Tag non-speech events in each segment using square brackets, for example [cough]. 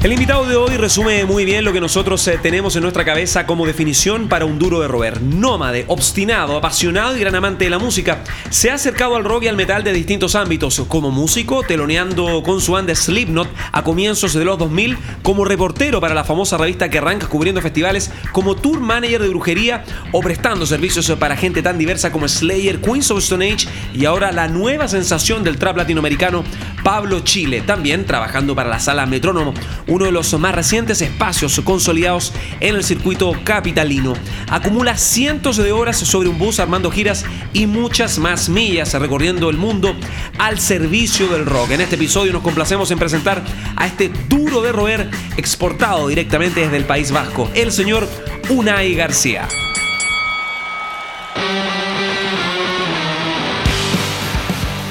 El invitado de hoy resume muy bien lo que nosotros eh, tenemos en nuestra cabeza como definición para un duro de roer. Nómade, obstinado, apasionado y gran amante de la música. Se ha acercado al rock y al metal de distintos ámbitos, como músico, teloneando con su banda Slipknot a comienzos de los 2000, como reportero para la famosa revista que arranca cubriendo festivales, como tour manager de brujería o prestando servicios para gente tan diversa como Slayer, Queens of Stone Age y ahora la nueva sensación del trap latinoamericano, Pablo Chile, también trabajando para la sala Metrónomo uno de los más recientes espacios consolidados en el circuito capitalino. Acumula cientos de horas sobre un bus armando giras y muchas más millas recorriendo el mundo al servicio del rock. En este episodio nos complacemos en presentar a este duro de roer exportado directamente desde el País Vasco, el señor Unai García.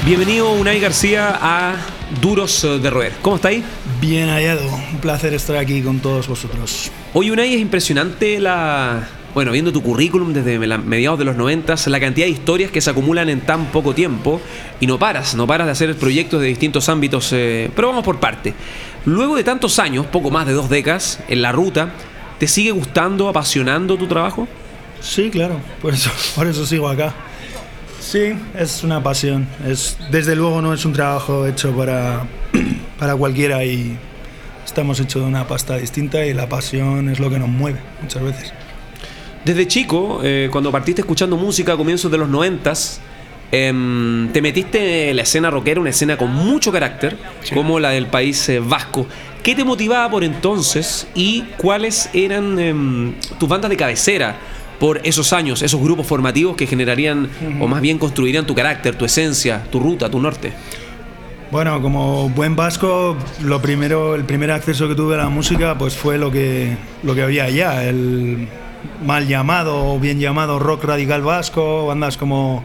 Bienvenido Unai García a Duros de Roer. ¿Cómo está ahí? Bien hallado, un placer estar aquí con todos vosotros. Hoy Unai es impresionante la... Bueno, viendo tu currículum desde mediados de los 90, la cantidad de historias que se acumulan en tan poco tiempo y no paras, no paras de hacer proyectos de distintos ámbitos, eh, pero vamos por parte. Luego de tantos años, poco más de dos décadas, en la ruta, ¿te sigue gustando, apasionando tu trabajo? Sí, claro, por eso, [laughs] por eso sigo acá. Sí, es una pasión. Es, desde luego no es un trabajo hecho para, [clears throat] para cualquiera y estamos hechos de una pasta distinta y la pasión es lo que nos mueve muchas veces. Desde chico, eh, cuando partiste escuchando música a comienzos de los noventas, em, te metiste en la escena rockera, una escena con mucho carácter, como la del país eh, vasco. ¿Qué te motivaba por entonces y cuáles eran em, tus bandas de cabecera? Por esos años, esos grupos formativos que generarían o más bien construirían tu carácter, tu esencia, tu ruta, tu norte? Bueno, como buen vasco, lo primero, el primer acceso que tuve a la música pues fue lo que, lo que había allá, el mal llamado o bien llamado rock radical vasco, bandas como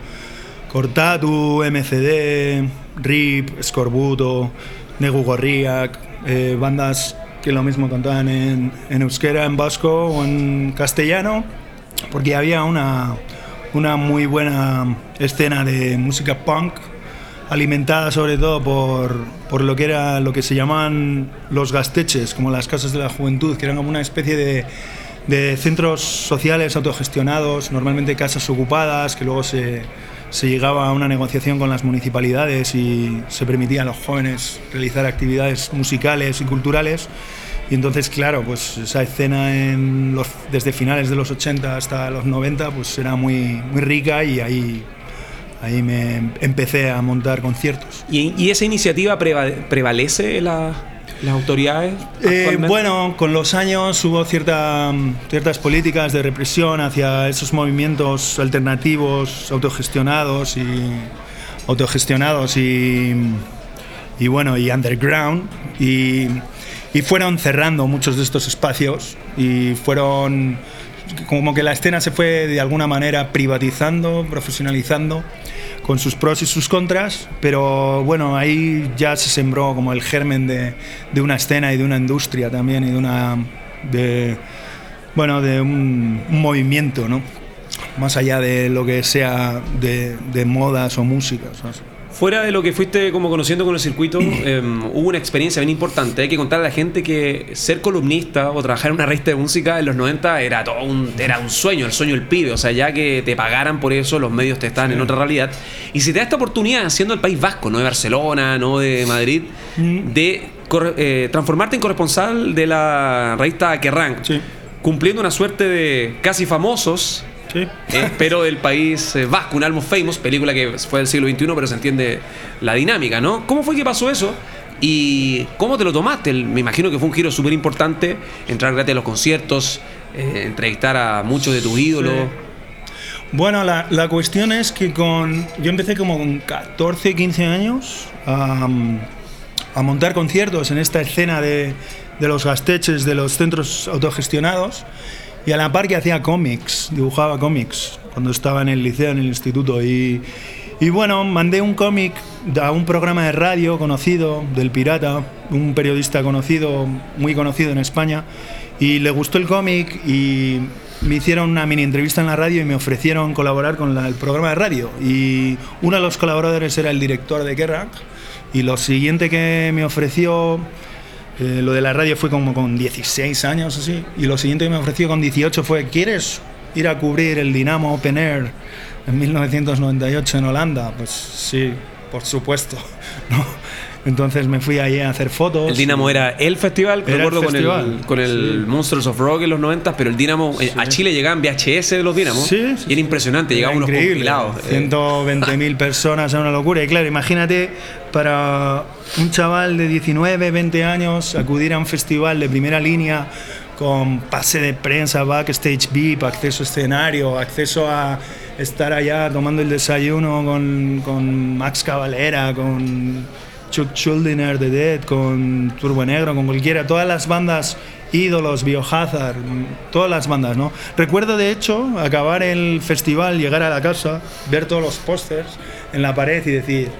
Cortatu, MCD, RIP, Scorbuto, Negu Gorriak, eh, bandas que lo mismo cantaban en, en euskera, en vasco o en castellano porque había una, una muy buena escena de música punk alimentada sobre todo por, por, lo que era lo que se llamaban los gasteches, como las casas de la juventud, que eran como una especie de, de centros sociales autogestionados, normalmente casas ocupadas, que luego se, se, llegaba a una negociación con las municipalidades y se permitía a los jóvenes realizar actividades musicales y culturales. Y entonces, claro, pues esa escena en los, desde finales de los 80 hasta los 90 pues era muy, muy rica y ahí, ahí me empecé a montar conciertos. ¿Y, y esa iniciativa prevalece la, las autoridades? Eh, bueno, con los años hubo cierta, ciertas políticas de represión hacia esos movimientos alternativos, autogestionados y autogestionados y, y bueno, y underground. Y y fueron cerrando muchos de estos espacios y fueron como que la escena se fue de alguna manera privatizando, profesionalizando, con sus pros y sus contras, pero bueno, ahí ya se sembró como el germen de, de una escena y de una industria también y de una... De, bueno, de un, movimiento, ¿no? Más allá de lo que sea de, de modas o músicas. Fuera de lo que fuiste como conociendo con el circuito, [clears throat] em, hubo una experiencia bien importante. Hay que contarle a la gente que ser columnista o trabajar en una revista de música en los 90 era todo un, era un sueño, el sueño del pibe. O sea, ya que te pagaran por eso, los medios te estaban en otra realidad. Y si te da esta oportunidad, siendo el país vasco, no de Barcelona, no de Madrid, mm. de eh, transformarte en corresponsal de la revista Kerrang, cumpliendo una suerte de casi famosos eh, pero del país eh, vasco, un Almost Famous, película que fue del siglo XXI, pero se entiende la dinámica, ¿no? ¿Cómo fue que pasó eso? ¿Y cómo te lo tomaste? Me imagino que fue un giro súper importante, entrar gratis a los conciertos, eh, entrevistar a muchos de tus ídolos. Bueno, la, la, cuestión es que con yo empecé como con 14, 15 años a, a montar conciertos en esta escena de, de los gasteches, de los centros autogestionados. Y a la par que hacía cómics, dibujaba cómics cuando estaba en el liceo, en el instituto. Y, Y bueno, mandé un cómic a un programa de radio conocido, del Pirata, un periodista conocido, muy conocido en España, y le gustó el cómic y me hicieron una mini entrevista en la radio y me ofrecieron colaborar con la- el programa de radio. Y uno de los colaboradores era el director de Kerrang, y lo siguiente que me ofreció eh, lo de la radio fue como con 16 años así. Y lo siguiente que me ofreció con 18 fue, ¿quieres ir a cubrir el Dinamo Open Air en 1998 en Holanda? Pues sí, por supuesto. [laughs] ¿no? Entonces me fui allí a hacer fotos. El Dinamo era el festival, Era el recuerdo con el, con el sí. Monsters of Rock en los 90, pero el Dinamo, eh, a Chile llegaban VHS de los Dinamos Sí, y era impresionante, llegaban unos compilados. eh, 120.000 [laughs] personas, era una locura. Y claro, imagínate para un chaval de 19, 20 años acudir a un festival de primera línea con pase de prensa, backstage VIP, acceso a escenario, acceso a estar allá tomando el desayuno con, con Max Cavalera, con Chuck Schuldiner de Dead, con Turbo Negro, con cualquiera, todas las bandas ídolos, Biohazard, todas las bandas, ¿no? Recuerdo de hecho acabar el festival, llegar a la casa, ver todos los pósters en la pared y decir,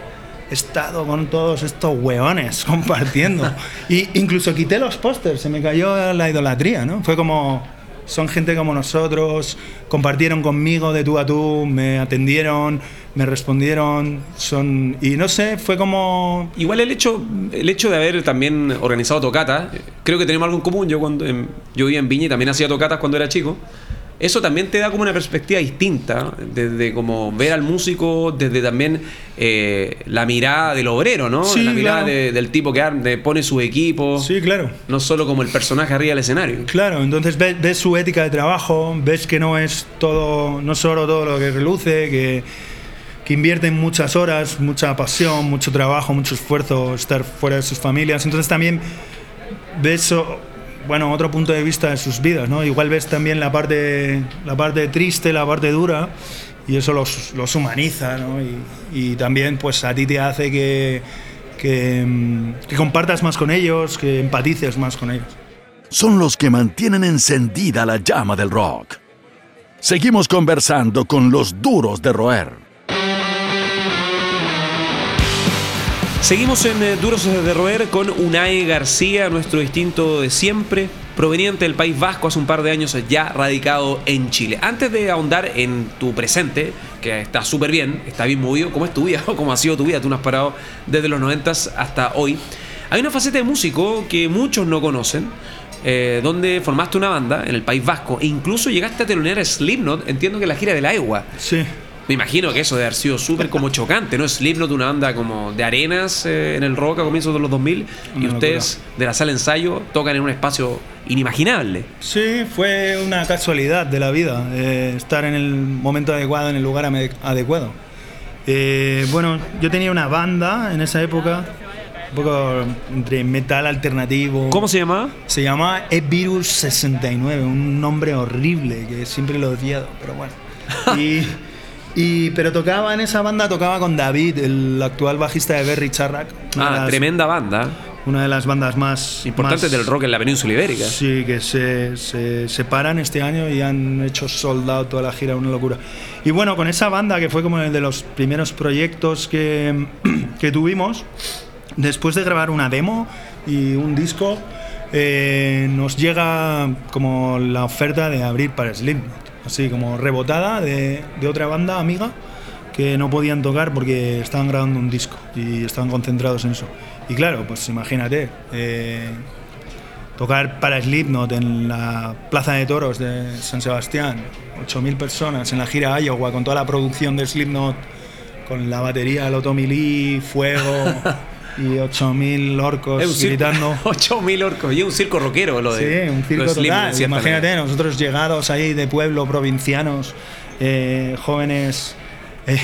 he estado con todos estos hueones [laughs] compartiendo. [laughs] y incluso quité los pósters, se me cayó la idolatría, ¿no? Fue como, son gente como nosotros, compartieron conmigo de tú a tú, me atendieron, me respondieron, son... Y no sé, fue como... Igual el hecho, el hecho de haber también organizado tocatas, creo que tenemos algo en común. Yo cuando yo vivía en Viña y también hacía tocatas cuando era chico. Eso también te da como una perspectiva distinta, desde como ver al músico, desde también eh, la mirada del obrero, ¿no? Sí, la mirada claro. de- del tipo que de- pone su equipo, Sí, claro. no solo como el personaje arriba del escenario. Claro, entonces ves, ves su ética de trabajo, ves que no es todo, no solo todo lo que reluce, que, que invierten muchas horas, mucha pasión, mucho trabajo, mucho esfuerzo, estar fuera de sus familias. Entonces también ves bueno, otro punto de vista de sus vidas, ¿no? Igual ves también la parte, la parte triste, la parte dura, y eso los, humaniza, ¿no? Y, también pues a ti te hace que, mm, que compartas más con ellos, que empatices más con ellos. Son los que mantienen encendida la llama del rock. Seguimos conversando con los duros de roer. Seguimos en eh, Duros de Roer con Unai García, nuestro distinto de siempre, proveniente del País Vasco, hace un par de años ya radicado en Chile. Antes de ahondar en tu presente, que está súper bien, está bien movido, ¿cómo es tu vida? [laughs] ¿Cómo ha sido tu vida? Tú no has parado desde los 90 hasta hoy. Hay una faceta de músico que muchos no conocen, eh, donde formaste una banda en el País Vasco e incluso llegaste a telonear a Slipknot, entiendo que la gira de la EGUA. Sí. Me imagino que eso debe haber sido súper como chocante, ¿no? Slipknot, una banda como de arenas eh, en el rock a comienzos de los 2000, y ustedes de la sala de ensayo tocan en un espacio inimaginable. Sí, fue una casualidad de la vida, eh, estar en el momento adecuado, en el lugar adecuado. Eh, bueno, yo tenía una banda en esa época, un poco entre metal alternativo. ¿Cómo se llamaba? Se llamaba E-Virus 69, un nombre horrible que siempre lo he odiado, pero bueno. [laughs] Y, y- pero tocaba en esa banda, tocaba con David, el actual bajista de Berry Charrac. Ah, las- tremenda banda. Una de las bandas más Importante más- del rock en la península ibérica. Sí, que se, se separan este año y han hecho sold out toda la gira, una locura. Y bueno, con esa banda que fue como el de los primeros proyectos que, [clears throat] que tuvimos, después de grabar una demo y un disco, eh, nos llega como la oferta de abrir para Slipknot, así como rebotada de, de otra banda amiga que no podían tocar porque estaban grabando un disco y estaban concentrados en eso. Y claro, pues imagínate, eh, tocar para Slipknot en la Plaza de Toros de San Sebastián, 8.000 personas en la gira Iowa con toda la producción de Slipknot, con la batería, el Otomilí, fuego [laughs] y 8.000 orcos circo- gritando. [laughs] 8000 orcos. Y un circo rockero lo de. Sí, un circo total. Imagínate, nosotros llegados ahí de pueblo, provincianos, eh, jóvenes, eh,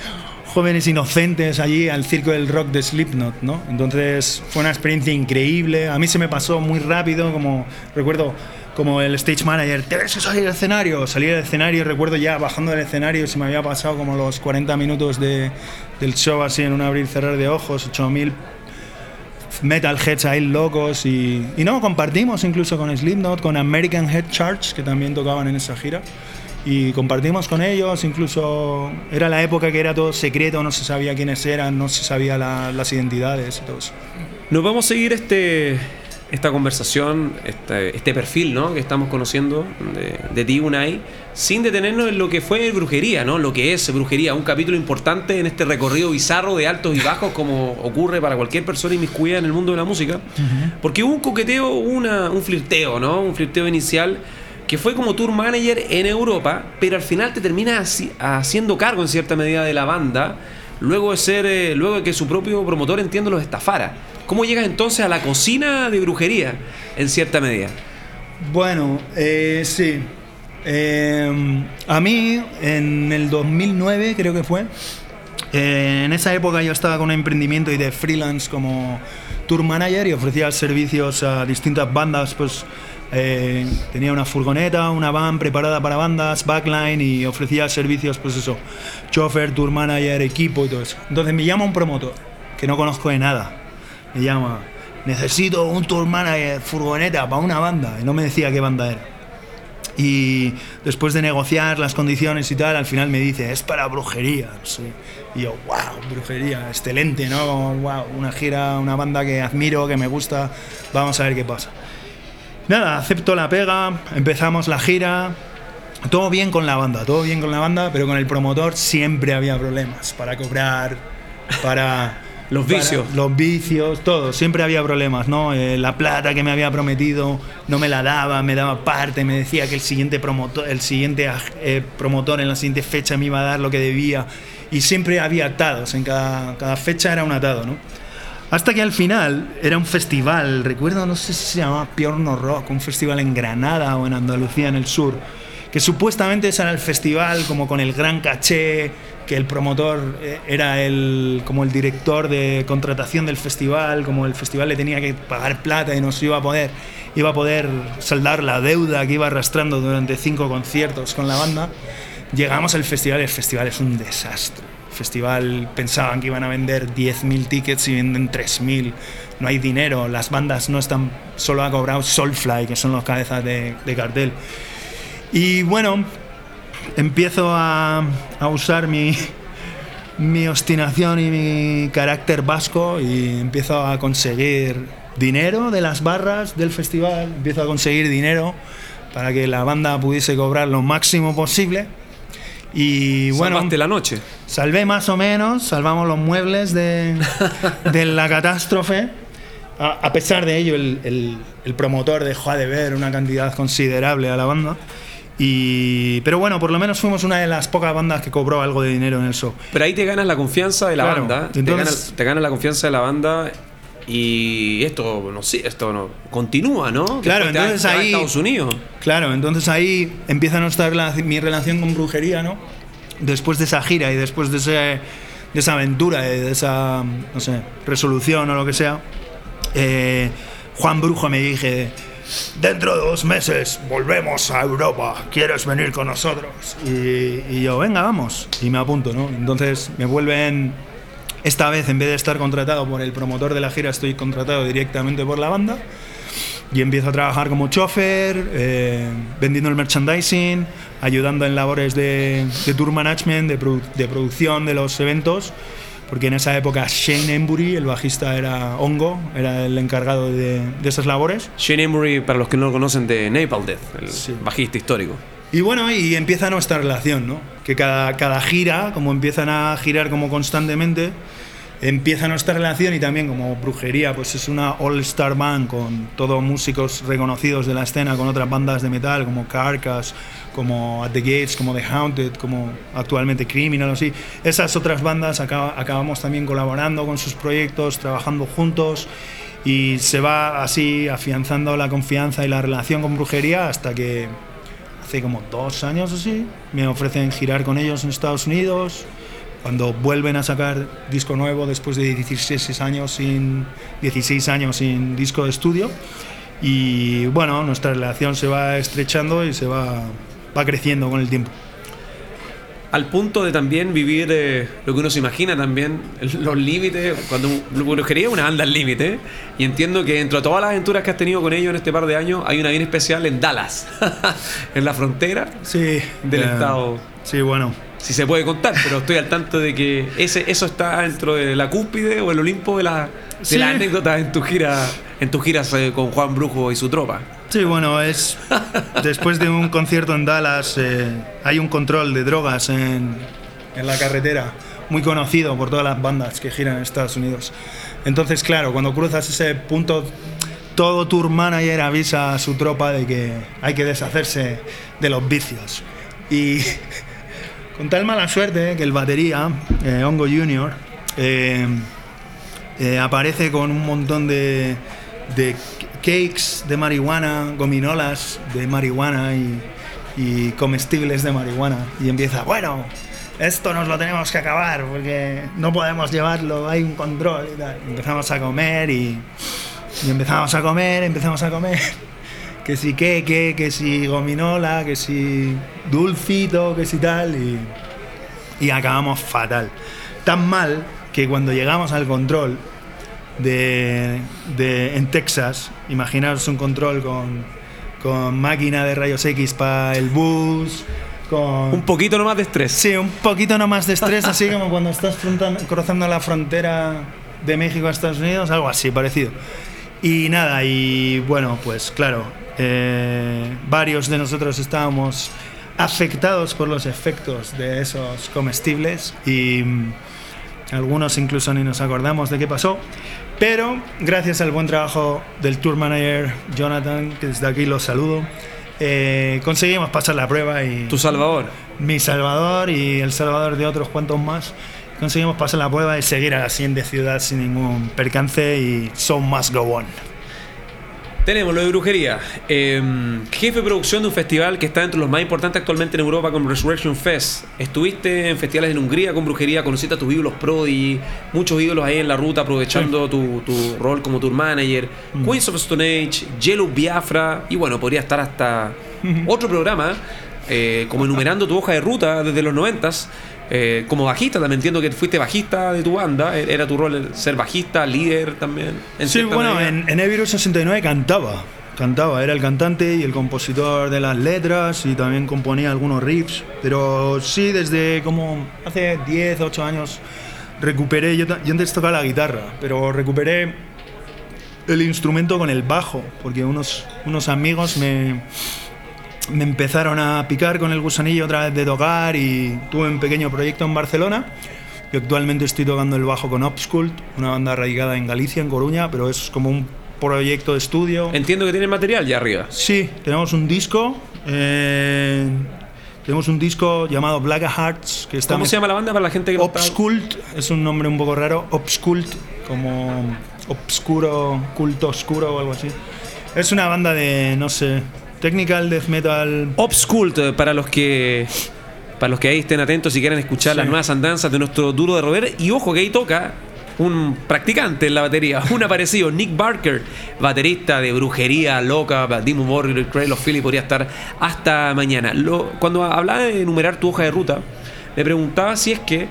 [laughs] jóvenes inocentes allí al circo del rock de Slipknot, ¿no? Entonces fue una experiencia increíble. A mí se me pasó muy rápido, como recuerdo como el stage manager, te ves salir del escenario, salí del escenario, recuerdo ya bajando del escenario, se me había pasado como los 40 minutos de, del show así en un abrir y cerrar de ojos, 8000 metalheads ahí locos y, y no, compartimos incluso con Slipknot, con American Head Charge, que también tocaban en esa gira. y compartimos con ellos, incluso era la época que era todo secreto, no se sabía quiénes eran, no se sabía la- las identidades y todo eso. Nos vamos a seguir este, esta conversación, este, este perfil ¿no? que estamos conociendo de, de ti, Unai, sin detenernos en lo que fue brujería, ¿no? lo que es brujería, un capítulo importante en este recorrido bizarro de altos y bajos, como ocurre para cualquier persona inmiscuida en el mundo de la música. Porque hubo un coqueteo, una, un flirteo, ¿no? un flirteo inicial que fue como tour manager en Europa, pero al final te termina haci- haciendo cargo en cierta medida de la banda, luego de ser, eh, luego de que su propio promotor entiendo los estafara. ¿Cómo llegas entonces a la cocina de brujería en cierta medida? Bueno, eh, sí. Eh, a mí, en el 2009 creo que fue, eh, en esa época yo estaba con un emprendimiento y de freelance como tour manager y ofrecía servicios a distintas bandas, pues eh, tenía una furgoneta, una van preparada para bandas, backline y ofrecía servicios, pues eso, chofer, tour manager, equipo y todo eso. Entonces me llama un promotor que no conozco de nada, me llama, necesito un tour manager, furgoneta para una banda, y no me decía qué banda era. Y después de negociar las condiciones y tal, al final me dice, es para brujería. Y yo, wow, brujería, excelente, ¿no? Como, wow, una gira, una banda que admiro, que me gusta, vamos a ver qué pasa. Nada, acepto la pega, empezamos la gira, todo bien con la banda, todo bien con la banda, pero con el promotor siempre había problemas para cobrar, para... Los para- vicios. los vicios, todo, siempre había problemas, ¿no? Eh, la plata que me había prometido no me la daba, me daba parte, me decía que el siguiente promotor, el siguiente eh, promotor en la siguiente fecha me iba a dar lo que debía y siempre había atados, en cada, cada fecha era un atado, ¿no? Hasta que al final era un festival, recuerdo, no sé si se llamaba Piorno Rock, un festival en Granada o en Andalucía, en el sur, que supuestamente ese era el festival como con el gran caché, que el promotor eh, era el, como el director de contratación del festival, como el festival le tenía que pagar plata y no se iba a poder, iba a poder saldar la deuda que iba arrastrando durante cinco conciertos con la banda. Llegamos al festival, el festival es un desastre. El festival pensaban que iban a vender 10.000 tickets y venden 3.000. No hay dinero, las bandas no están, solo ha cobrado Soulfly, que son los cabezas de, de cartel. Y bueno, empiezo a, a usar mi, mi obstinación y mi carácter vasco y empiezo a conseguir dinero de las barras del festival, empiezo a conseguir dinero para que la banda pudiese cobrar lo máximo posible. Y bueno, Salvaste la noche. salvé más o menos, salvamos los muebles de, [laughs] de la catástrofe. A, a pesar de ello, el, el- el promotor dejó de ver una cantidad considerable a la banda. Y, pero bueno, por lo menos fuimos una de las pocas bandas que cobró algo de dinero en el show. Pero ahí te ganas la confianza de la Claro, banda. te, entonces- ganas, te ganas la confianza de la banda. Y esto, no sé, esto no, continúa, ¿no? Claro, Después te entonces te vas a ahí- Estados Unidos. Claro, entonces ahí empieza nuestra mi relación con brujería, ¿no? Después de esa gira y después de, ese, de esa aventura, de esa, no sé, resolución o lo que sea, eh, Juan Brujo me dije, dentro de dos meses volvemos a Europa, ¿quieres venir con nosotros? Y, y yo, venga, vamos, y me apunto, ¿no? Entonces me vuelven, esta vez en vez de estar contratado por el promotor de la gira, estoy contratado directamente por la banda y empiezo a trabajar como chofer, eh, vendiendo el merchandising, ayudando en labores de, de tour management, de, produ- de producción de los eventos, porque en esa época Shane Embury, el bajista, era Hongo, era el encargado de, de esas labores. Shane Emery, para los que no lo conocen, de Napalm Death, el Sí. bajista histórico. Y bueno, y empieza nuestra relación, ¿no? Que cada, cada gira, como empiezan a girar como constantemente, empieza nuestra relación y también como brujería, pues es una all-star band con todos músicos reconocidos de la escena, con otras bandas de metal como Carcass, como At the Gates, como The Haunted, como actualmente Criminal, así. Esas otras bandas acaba- acabamos también colaborando con sus proyectos, trabajando juntos y se va así afianzando la confianza y la relación con brujería hasta que hace como dos años o así, me ofrecen girar con ellos en Estados Unidos. Cuando vuelven a sacar disco nuevo después de 16 años sin, 16 años sin disco de estudio. Y bueno, nuestra relación se va estrechando y se va, va creciendo con el tiempo. al punto de también vivir eh, lo que uno se imagina también, [laughs] los límites, cuando brujería es una banda al límite, y entiendo que dentro de todas las aventuras que has tenido con ellos en este par de años, hay una bien especial en Dallas, [laughs] en la frontera sí, del estado. Sí, bueno. Si se puede contar, pero estoy al tanto de que ese, eso está dentro de la cúspide o el Olimpo de, la, de las anécdotas en tu gira, en tus giras eh, con Juan Brujo y su tropa. Sí, bueno, es [laughs] después de un concierto en Dallas eh, hay un control de drogas en, en, la carretera muy conocido por todas las bandas que giran en Estados Unidos. Entonces, claro, cuando cruzas ese punto, todo tour manager avisa a su tropa de que hay que deshacerse de los vicios. Y con tal mala suerte que el batería, eh, Hongo Jr., eh, aparece con un montón de, cakes de marihuana, gominolas de marihuana y, comestibles de marihuana. Y empieza, bueno, esto nos lo tenemos que acabar porque no podemos llevarlo, hay un control y tal. Empezamos a comer y empezamos a comer, empezamos a comer. Que si queque, que si gominola, que si dulcito, que si tal. Y, y acabamos fatal. Tan mal que cuando llegamos al control de, de, en Texas, imaginaros un control con, con máquina de rayos X para el bus, con... Un poquito nomás de estrés. Sí, un poquito nomás de estrés, así como cuando estás cruzando la frontera de México a Estados Unidos, algo así, parecido. Y nada, y bueno, pues claro, eh, varios de nosotros estábamos afectados por los efectos de esos comestibles y mm, algunos incluso ni nos acordamos de qué pasó. Pero gracias al buen trabajo del tour manager Jonathan, que desde aquí los saludo, eh, conseguimos pasar la prueba y... ¿Tu salvador? Mi salvador y el salvador de otros cuantos más. Conseguimos pasar la prueba y seguir a la siguiente ciudad sin ningún percance y so must go on. Tenemos lo de brujería. Em, jefe de producción de un festival que está entre los más importantes actualmente en Europa con Resurrection Fest. Estuviste en festivales en Hungría con brujería, conociste a tus ídolos Prodi, muchos ídolos ahí en la ruta aprovechando tu, rol como tour manager. Mm. Queens of Stone Age, Yellow Biafra y bueno, podría estar hasta otro programa eh, como enumerando tu hoja de ruta desde los noventas. Eh, como bajista, también entiendo que fuiste bajista de tu banda. E-, ¿Era tu rol ser bajista, líder también? sí, bueno, en, en 69 cantaba. Cantaba, era el cantante y el compositor de las letras y también componía algunos riffs. Pero sí, desde como hace 10, 8 años recuperé. Yo, yo antes tocaba la guitarra, pero recuperé el instrumento con el bajo, porque unos, unos amigos me me empezaron a picar con el gusanillo otra vez de tocar y tuve un pequeño proyecto en Barcelona. y actualmente estoy tocando el bajo con Obscult, una banda radicada en Galicia, en Coruña, pero es como un proyecto de estudio. Entiendo que tiene material ya arriba. Sí, tenemos un disco. Eh, tenemos un disco llamado Black Hearts. Que está ¿Cómo se llama la banda para la gente que Obscult, es un nombre un poco raro. Obscult, como obscuro, culto oscuro o algo así. Es una banda de, no sé, Technical Death Metal. Obscult, eh, para los que. Para los que ahí estén atentos y quieran escuchar las nuevas andanzas de nuestro duro de rover. Y ojo que ahí toca un practicante en la batería, [laughs] un aparecido, Nick Barker, baterista de brujería loca, Demon Warrior, Cradle of Philly, podría estar hasta mañana. cuando hablaba de enumerar tu hoja de ruta, me preguntaba si es que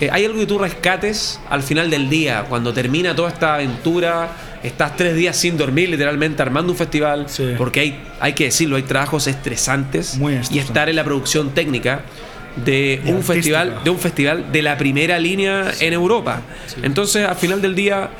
eh, hay algo que tú rescates al final del día, cuando termina toda esta aventura estás tres días sin dormir, literalmente armando un festival, porque hay, hay que decirlo, hay trabajos estresantes y estar en la producción técnica de un festival de un festival de la primera línea en Europa. Entonces, al final del día,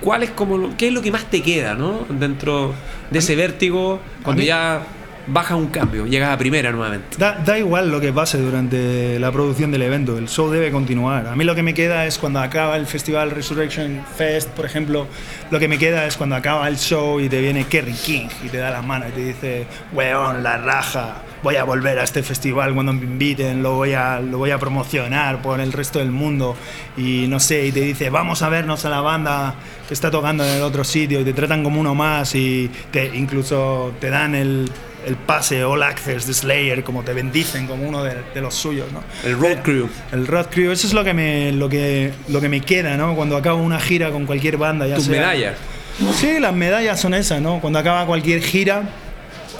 ¿cuál es como qué es lo que más te queda, ¿no? Dentro de ese vértigo cuando ya baja un cambio, llegas a primera nuevamente. Da, igual lo que pase durante la producción del evento, el show debe continuar. A mí lo que me queda es cuando acaba el festival Resurrection Fest, por ejemplo, lo que me queda es cuando acaba el show y te viene Kerry King y te da la mano y te dice, weón, la raja, voy a volver a este festival cuando me inviten, lo voy a, lo voy a promocionar por el resto del mundo y no sé, y te dice, vamos a vernos a la banda que está tocando en el otro sitio y te tratan como uno más y te, incluso te dan el el pase All Access de Slayer, como te bendicen como uno de, los suyos, ¿no? El Road Crew. El Road Crew, eso es lo que me, lo que, lo que me queda, ¿no? Cuando acabo una gira con cualquier banda, ya ¿Tus medallas? Sí, las medallas son esas, ¿no? Cuando acaba cualquier gira,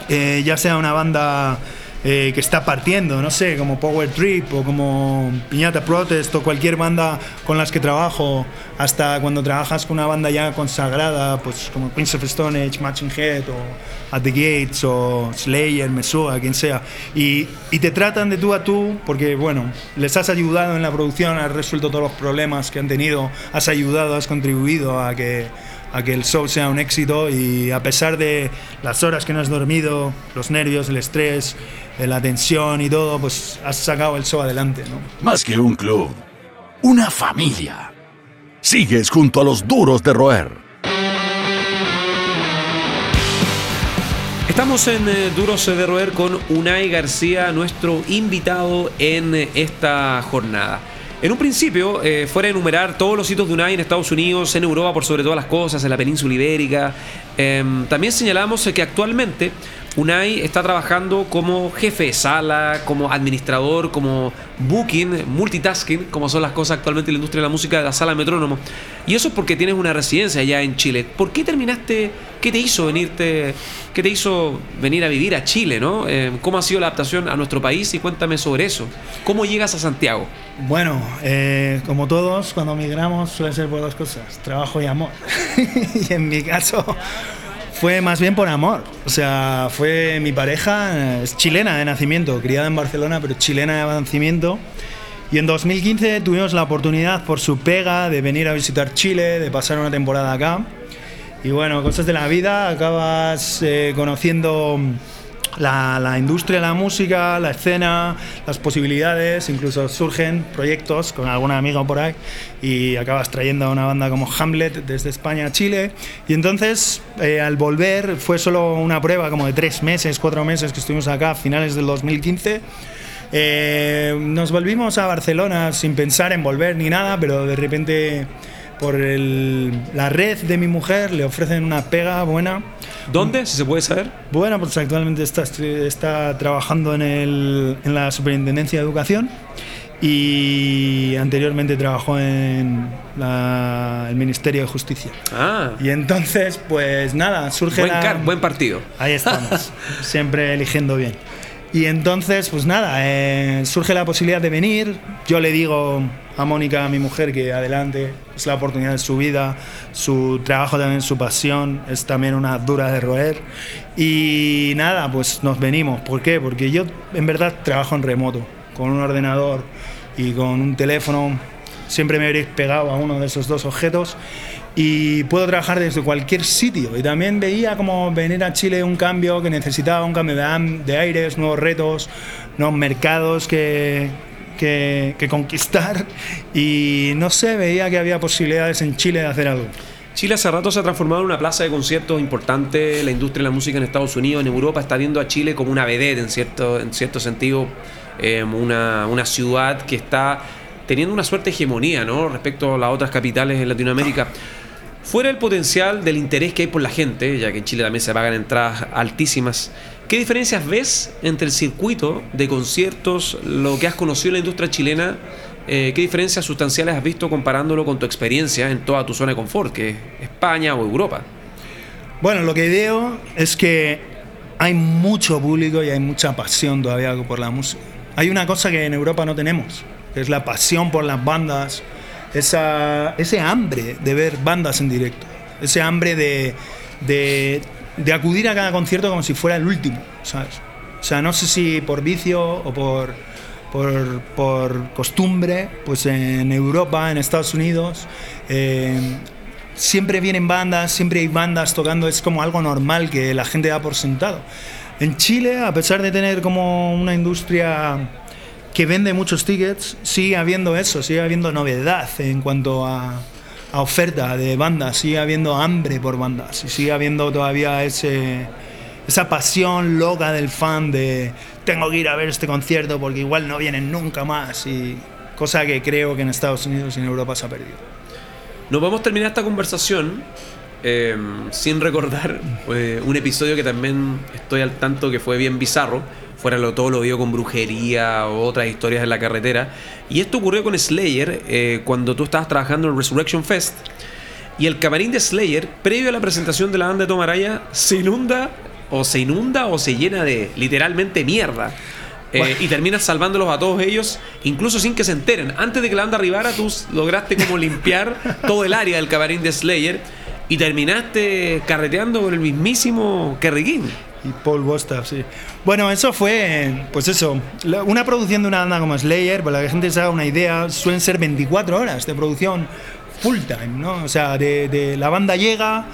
eh, ya sea una banda eh, que está partiendo, no sé, como Power Trip o como Piñata Protest o cualquier banda con las que trabajo, hasta cuando trabajas con una banda ya consagrada, pues como Queens of Stone Age, Matching Head o At the Gates o Slayer, Mesua, quien sea, y, y te tratan de tú a tú porque, bueno, les has ayudado en la producción, has resuelto todos los problemas que han tenido, has ayudado, has contribuido a que a que el show sea un éxito y a pesar de las horas que no has dormido, los nervios, el estrés, eh, la tensión y todo, pues has sacado el show adelante, ¿no? Más que un club, una familia. Sigues junto a los duros de roer. Estamos en eh, Duros de Roer con Unai García, nuestro invitado en eh, esta jornada. En un principio, eh, fuera de enumerar todos los hitos de UNAI en Estados Unidos, en Europa por sobre todas las cosas, en la península ibérica, em, también señalamos que actualmente Unai está trabajando como jefe de sala, como administrador, como booking, multitasking, como son las cosas actualmente en la industria de la música de la sala metrónomo. Y eso es porque tienes una residencia allá en Chile. ¿Por qué terminaste? ¿Qué te hizo venirte? ¿Qué te hizo venir a vivir a Chile, no? Eh, ¿Cómo ha sido la adaptación a nuestro país? Y cuéntame sobre eso. ¿Cómo llegas a Santiago? Bueno, eh, como todos, cuando migramos suele ser por dos cosas, trabajo y amor. [laughs] y en mi caso fue más bien por amor. O sea, fue mi pareja, es chilena de nacimiento, criada en Barcelona, pero chilena de nacimiento. Y en 2015 tuvimos la oportunidad por su pega de venir a visitar Chile, de pasar una temporada acá. Y bueno, cosas de la vida, acabas eh, conociendo la, industria la música, la escena, las posibilidades, incluso surgen proyectos con algún amigo por ahí y acabas trayendo a una banda como Hamlet desde España a Chile. Y entonces, eh, al volver, fue solo una prueba como de tres meses, cuatro meses que estuvimos acá a finales del 2015. Eh, nos volvimos a Barcelona sin pensar en volver ni nada, pero de repente por la red de mi mujer le ofrecen una pega buena ¿Dónde, si se puede saber? Bueno, pues actualmente está, está trabajando en, el, en la Superintendencia de Educación y anteriormente trabajó en el Ministerio de Justicia. Ah. Y entonces, pues nada, surge buen, la... buen partido. Ahí estamos, [laughs] siempre eligiendo bien. Y entonces, pues nada, eh, surge la posibilidad de venir. Yo le digo a Mónica, a mi mujer, que adelante, es la oportunidad de su vida, su trabajo también, su pasión, es también una dura de roer. Y nada, pues nos venimos. ¿Por qué? Porque yo en verdad trabajo en remoto, con un ordenador y con un teléfono. Siempre me habréis pegado a uno de esos dos objetos y puedo trabajar desde cualquier sitio. Y también veía como venir a Chile un cambio que necesitaba, un cambio de, de aires, nuevos retos, nuevos mercados que, que, que, conquistar. [laughs] Y no sé, veía que había posibilidades en Chile de hacer algo. Chile hace rato se ha transformado en una plaza de conciertos importante. La industria de la música en Estados Unidos, en Europa, está viendo a Chile como una vedette, en cierto, en cierto sentido, eh, una, una ciudad que está teniendo una suerte de hegemonía ¿no? respecto a las otras capitales en Latinoamérica. Fuera del potencial del interés que hay por la gente, ya que en Chile también se pagan entradas altísimas, ¿qué diferencias ves entre el circuito de conciertos, lo que has conocido en la industria chilena? Eh, ¿Qué diferencias sustanciales has visto comparándolo con tu experiencia en toda tu zona de confort, que es España o Europa? Bueno, lo que veo es que hay mucho público y hay mucha pasión todavía por la música. Hay una cosa que en Europa no tenemos, que es la pasión por las bandas, esa, ese hambre de ver bandas en directo, ese hambre de, de, de, acudir a cada concierto como si fuera el último, ¿sabes? O sea, no sé si por vicio o por, por, por costumbre, pues en Europa, en Estados Unidos, eh, siempre vienen bandas, siempre hay bandas tocando, es como algo normal que la gente da por sentado. En Chile, a pesar de tener como una industria que vende muchos tickets, sigue habiendo eso, sigue habiendo novedad en cuanto a, oferta de bandas, sigue habiendo hambre por bandas sigue habiendo todavía ese, esa pasión loca del fan de tengo que ir a ver este concierto porque igual no vienen nunca más y cosa que creo que en Estados Unidos y en Europa se ha perdido. Nos vamos a terminar esta conversación eh, sin recordar eh, un episodio que también estoy al tanto que fue bien bizarro fuera lo todo lo vio con brujería o otras historias en la carretera. Y esto ocurrió con Slayer eh, cuando tú estabas trabajando en Resurrection Fest. Y el camarín de Slayer, previo a la presentación de la banda de Tomaraya, se inunda o se inunda o se llena de literalmente mierda. Eh, y terminas salvándolos a todos ellos, incluso sin que se enteren. Antes de que la banda arribara, tú lograste como limpiar [laughs] todo el área del camarín de Slayer y terminaste carreteando con el mismísimo Kerry King. Y Paul Bostaff, sí. Bueno, eso fue, pues eso, una producción de una banda como Slayer, para que la gente se haga una idea, suelen ser 24 horas de producción full time, ¿no? O sea, de, de- la banda llega,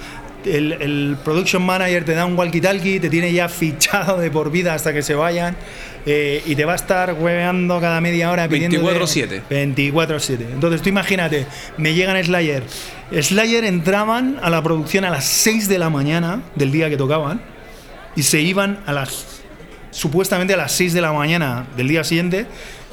el, el production manager te da un walkie-talkie, te tiene ya fichado de por vida hasta que se vayan, eh, y te va a estar hueveando cada media hora pidiendo 24/7. 24-7. Entonces tú imagínate, me llegan Slayer. Slayer entraban a la producción a las 6 de la mañana del día que tocaban y se iban a las supuestamente a las 6 de la mañana del día siguiente,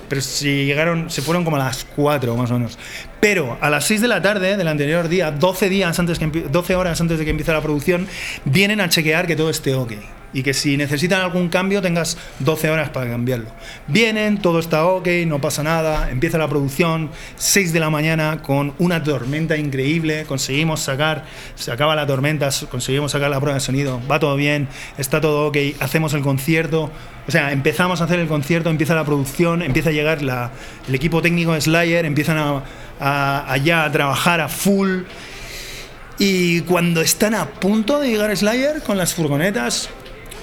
pero si llegaron, se fueron como a las 4 más o menos. Pero a las 6 de la tarde del anterior día, 12 días antes que empie- 12 horas antes de que empiece la producción, vienen a chequear que todo esté ok. Y que si necesitan algún cambio tengas 12 horas para cambiarlo. Vienen, todo está ok, no pasa nada, empieza la producción, 6 de la mañana con una tormenta increíble, conseguimos sacar, se acaba la tormenta, conseguimos sacar la prueba de sonido, va todo bien, está todo ok, hacemos el concierto, o sea, empezamos a hacer el concierto, empieza la producción, empieza a llegar la- el equipo técnico de Slayer, empiezan a, a- a trabajar a full. Y cuando están a punto de llegar Slayer con las furgonetas,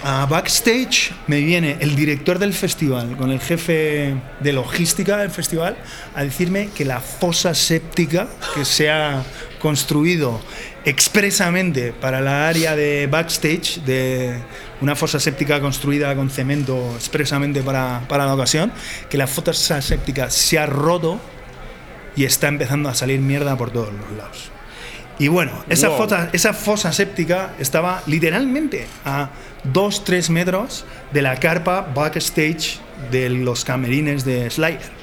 a backstage me viene el director del festival con el jefe de logística del festival a decirme que la fosa séptica que se ha construido expresamente para la área de backstage, de una fosa séptica construida con cemento expresamente para, para la ocasión, que la fosa séptica se ha roto y está empezando a salir mierda por todos los lados. Y bueno, esa, Wow. fosa, esa fosa séptica estaba literalmente a 2-3 metros de la carpa backstage de los camerines de Slayer.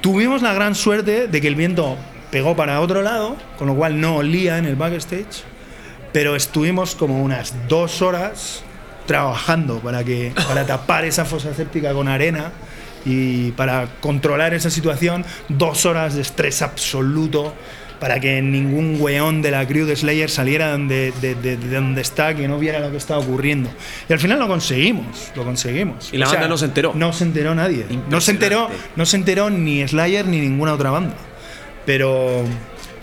Tuvimos la gran suerte de que el viento pegó para otro lado, con lo cual no olía en el backstage, pero estuvimos como unas dos horas trabajando para, que, para tapar esa fosa séptica con arena y para controlar esa situación, dos horas de estrés absoluto para que ningún weón de la crew de Slayer saliera donde, de, de- de donde está, que no viera lo que estaba ocurriendo. Y al final lo conseguimos, lo conseguimos. Y la banda no se enteró. No se enteró nadie. No se enteró, no se enteró ni Slayer ni ninguna otra banda. Pero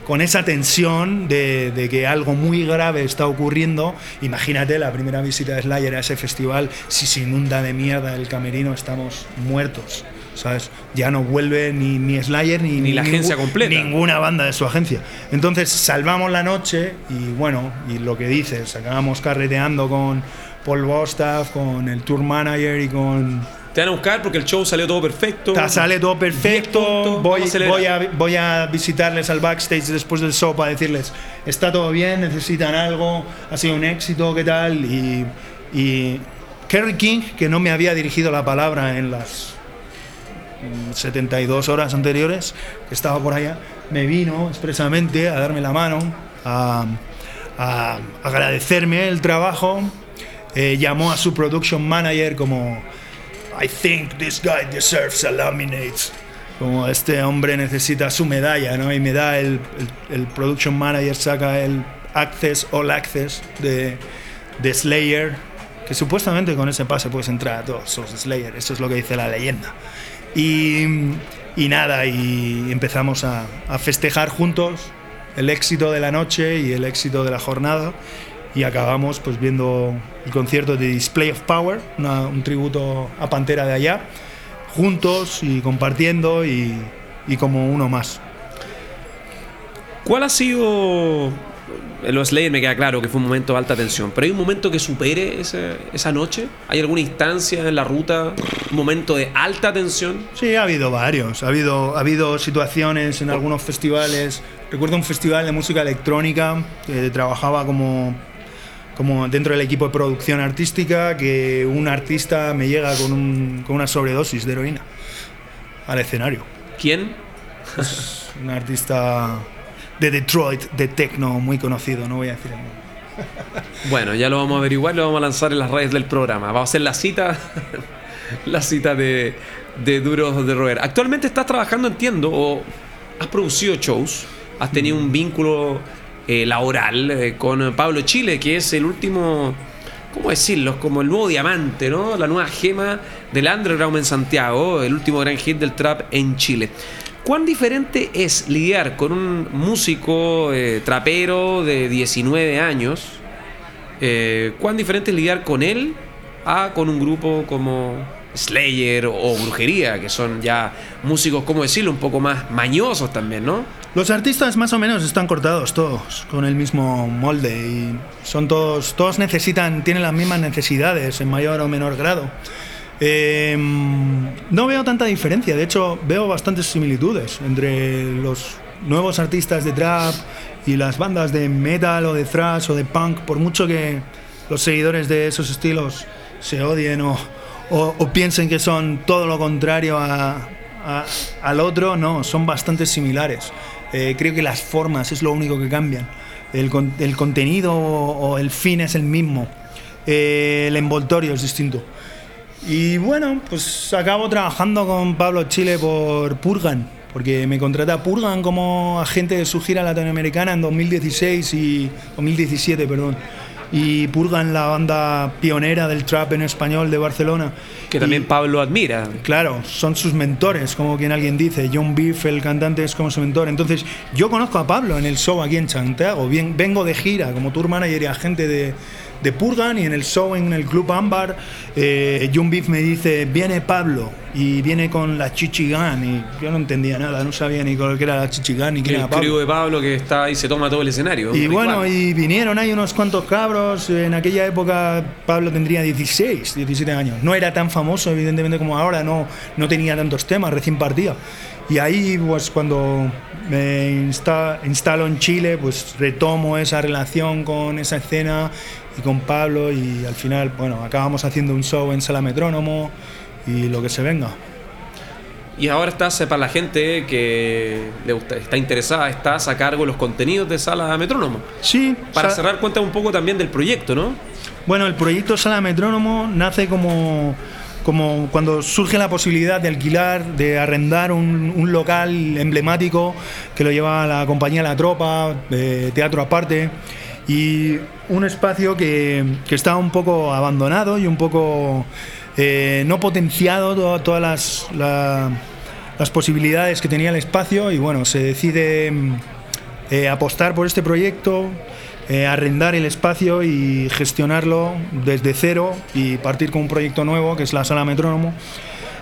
con esa tensión de, de que algo muy grave está ocurriendo, imagínate la primera visita de Slayer a ese festival, si se inunda de mierda el camerino, estamos muertos. ¿Sabes? Ya no vuelve ni, ni Slayer ni, Ni la agencia completa. Ninguna banda de su agencia. Entonces salvamos la noche y bueno, y lo que dices, acabamos carreteando con Paul Bostaff, con el tour manager y con Te van a buscar porque el show salió todo perfecto. Ta- sale todo 10 perfecto. puntos, Voy, a voy, a, voy a visitarles al backstage después del show para decirles: está todo bien, necesitan algo, ha sido un éxito, ¿qué tal? Y, y Kerry King, que no me había dirigido la palabra en las 72 horas anteriores, que estaba por allá, me vino expresamente a darme la mano, a, a agradecerme el trabajo. eh, llamó a su production manager como I think this guy deserves a laminate. Como este hombre necesita su medalla, ¿no? Y me da el, el, el production manager, saca el Access, All Access de, de Slayer, que supuestamente con ese pase puedes entrar a todos los Slayer, eso es lo que dice la leyenda. Y, nada, y empezamos a, festejar juntos el éxito de la noche y el éxito de la jornada y acabamos pues viendo el concierto de Display of Power, un tributo a Pantera de allá, juntos y compartiendo y como uno más. ¿Cuál ha sido. Los Slayer me queda claro que fue un momento de alta tensión, pero hay un momento que supere ese- esa noche. ¿Hay alguna instancia en la ruta, un momento de alta tensión? Sí, ha habido varios. Ha habido, ha habido situaciones en algunos festivales. Recuerdo un festival de música electrónica que trabajaba como, como dentro del equipo de producción artística, que un artista me llega con, un- con una sobredosis de heroína al escenario. ¿Quién? Un artista de Detroit, de techno, muy conocido, no voy a decir el nombre. [laughs] Bueno, ya lo vamos a averiguar, lo vamos a lanzar en las redes del programa. Vamos a hacer la cita, [laughs] la cita de, de Duros de Roer. Actualmente estás trabajando, entiendo, o has producido shows, has tenido un vínculo eh, laboral eh, con Pablo Chile, que es el último ¿cómo decirlo? Como el nuevo diamante, ¿no? La nueva gema del underground en Santiago, el último gran hit del trap en Chile. ¿Cuán diferente es lidiar con un músico eh, trapero de 19 años? Eh, ¿Cuán diferente es lidiar con él a con un grupo como Slayer o Brujería, que son ya músicos, ¿cómo decirlo?, un poco más mañosos también, ¿no? Los artistas más o menos están cortados todos con el mismo molde y son todos, todos necesitan, tienen las mismas necesidades en mayor o menor grado. Eh, no veo tanta diferencia, de hecho veo bastantes similitudes entre los nuevos artistas de trap y las bandas de metal o de thrash o de punk, por mucho que los seguidores de esos estilos se odien o, piensen que son todo lo contrario al otro, no, son bastante similares. Eh, creo que las formas es lo único que cambian. El, el contenido o, el fin es el mismo. Eh, el envoltorio es distinto. Y bueno, pues acabo trabajando con Pablo Chile por Purgan, porque me contrata Purgan como agente de su gira latinoamericana en 2016 y 2017, perdón y Purgan, la banda pionera del trap en español de Barcelona. Que también Pablo admira. Claro, son sus mentores, como quien alguien dice. John Beef, el cantante, es como su mentor. Entonces, yo conozco a Pablo en el show aquí en Santiago. Vengo de gira como tour manager y agente de, de Purgan y en el show en el Club Ámbar, eh, John Beef me dice, viene Pablo y viene con la Chichigán y yo no entendía nada, no sabía ni qué era la Chichigán ni quién era Pablo. El de Pablo que está y se toma todo el escenario. Y bueno, y vinieron ahí unos cuantos cabros, en aquella época Pablo tendría 16, 17 años, no era tan famoso evidentemente como ahora, no, no tenía tantos temas, recién partía. Y ahí, pues cuando me instalo en Chile, pues retomo esa relación con esa escena y con Pablo y al final, bueno, acabamos haciendo un show en Sala Metrónomo y lo que se venga. Y ahora estás, para la gente que le gusta, está interesada, estás a cargo de los contenidos de Sala Metrónomo. Sí. Para cerrar, cuenta un poco también del proyecto, ¿no? Bueno, el proyecto Sala Metrónomo nace como, como cuando surge la posibilidad de alquilar, de arrendar un, un local emblemático que lo lleva la compañía La Tropa, de teatro aparte y un espacio que, que está un poco abandonado y un poco eh, no potenciado todas las, las posibilidades que tenía el espacio y bueno, se decide eh, apostar por este proyecto, eh, arrendar el espacio y gestionarlo desde cero y partir con un proyecto nuevo que es la sala metrónomo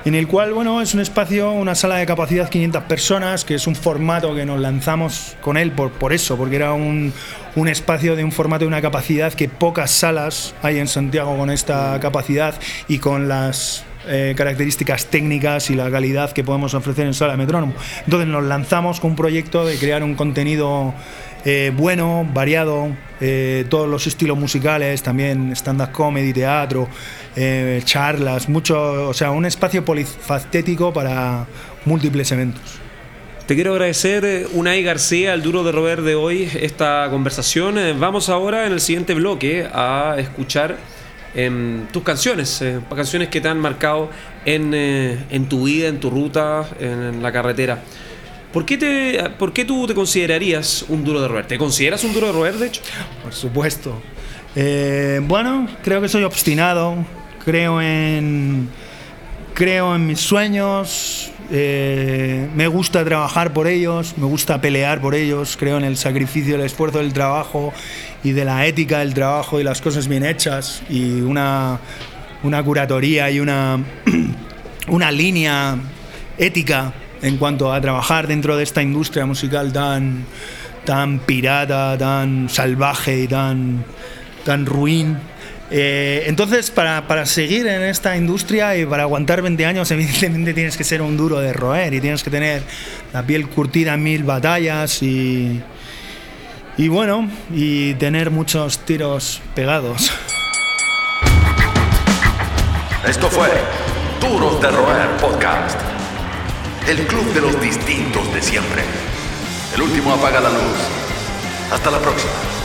en el cual, bueno, es un espacio, una sala de capacidad 500 personas, que es un formato que nos lanzamos con él por, por eso, porque era un, un espacio de un formato de una capacidad que pocas salas hay en Santiago con esta capacidad y con las eh, características técnicas y la calidad que podemos ofrecer en Sala Metrónomo. Entonces nos lanzamos con un proyecto de crear un contenido eh, bueno, variado, eh, todos los estilos musicales, también stand-up comedy, teatro, charlas, mucho, o sea, un espacio polifacético para múltiples eventos. Te quiero agradecer, Unai García, el duro de Robert de hoy, esta conversación. Vamos ahora en el siguiente bloque a escuchar tus canciones, eh, canciones que te han marcado eh, en, tu vida, en tu ruta, en, la carretera. ¿Por qué, te, ¿Por qué tú te considerarías un duro de roer? ¿Te consideras un duro de roer, de hecho? Por supuesto. Eh, bueno, creo que soy obstinado, creo en, creo en mis sueños, me gusta trabajar por ellos, me gusta pelear por ellos, creo en el sacrificio, el esfuerzo del trabajo y de la ética del trabajo y las cosas bien hechas y una, una curatoría y una, [clears throat] una línea ética en cuanto a trabajar dentro de esta industria musical tan, tan pirata, tan salvaje y tan, tan ruin. Eh, entonces, para, para, seguir en esta industria y para aguantar 20 años, [laughs] evidentemente tienes que ser un duro de roer y tienes que tener la piel curtida en mil batallas y, y bueno, y tener muchos tiros pegados. Esto fue Duros de Roer Podcast. El club de los distintos de siempre. El último apaga la luz. Hasta la próxima.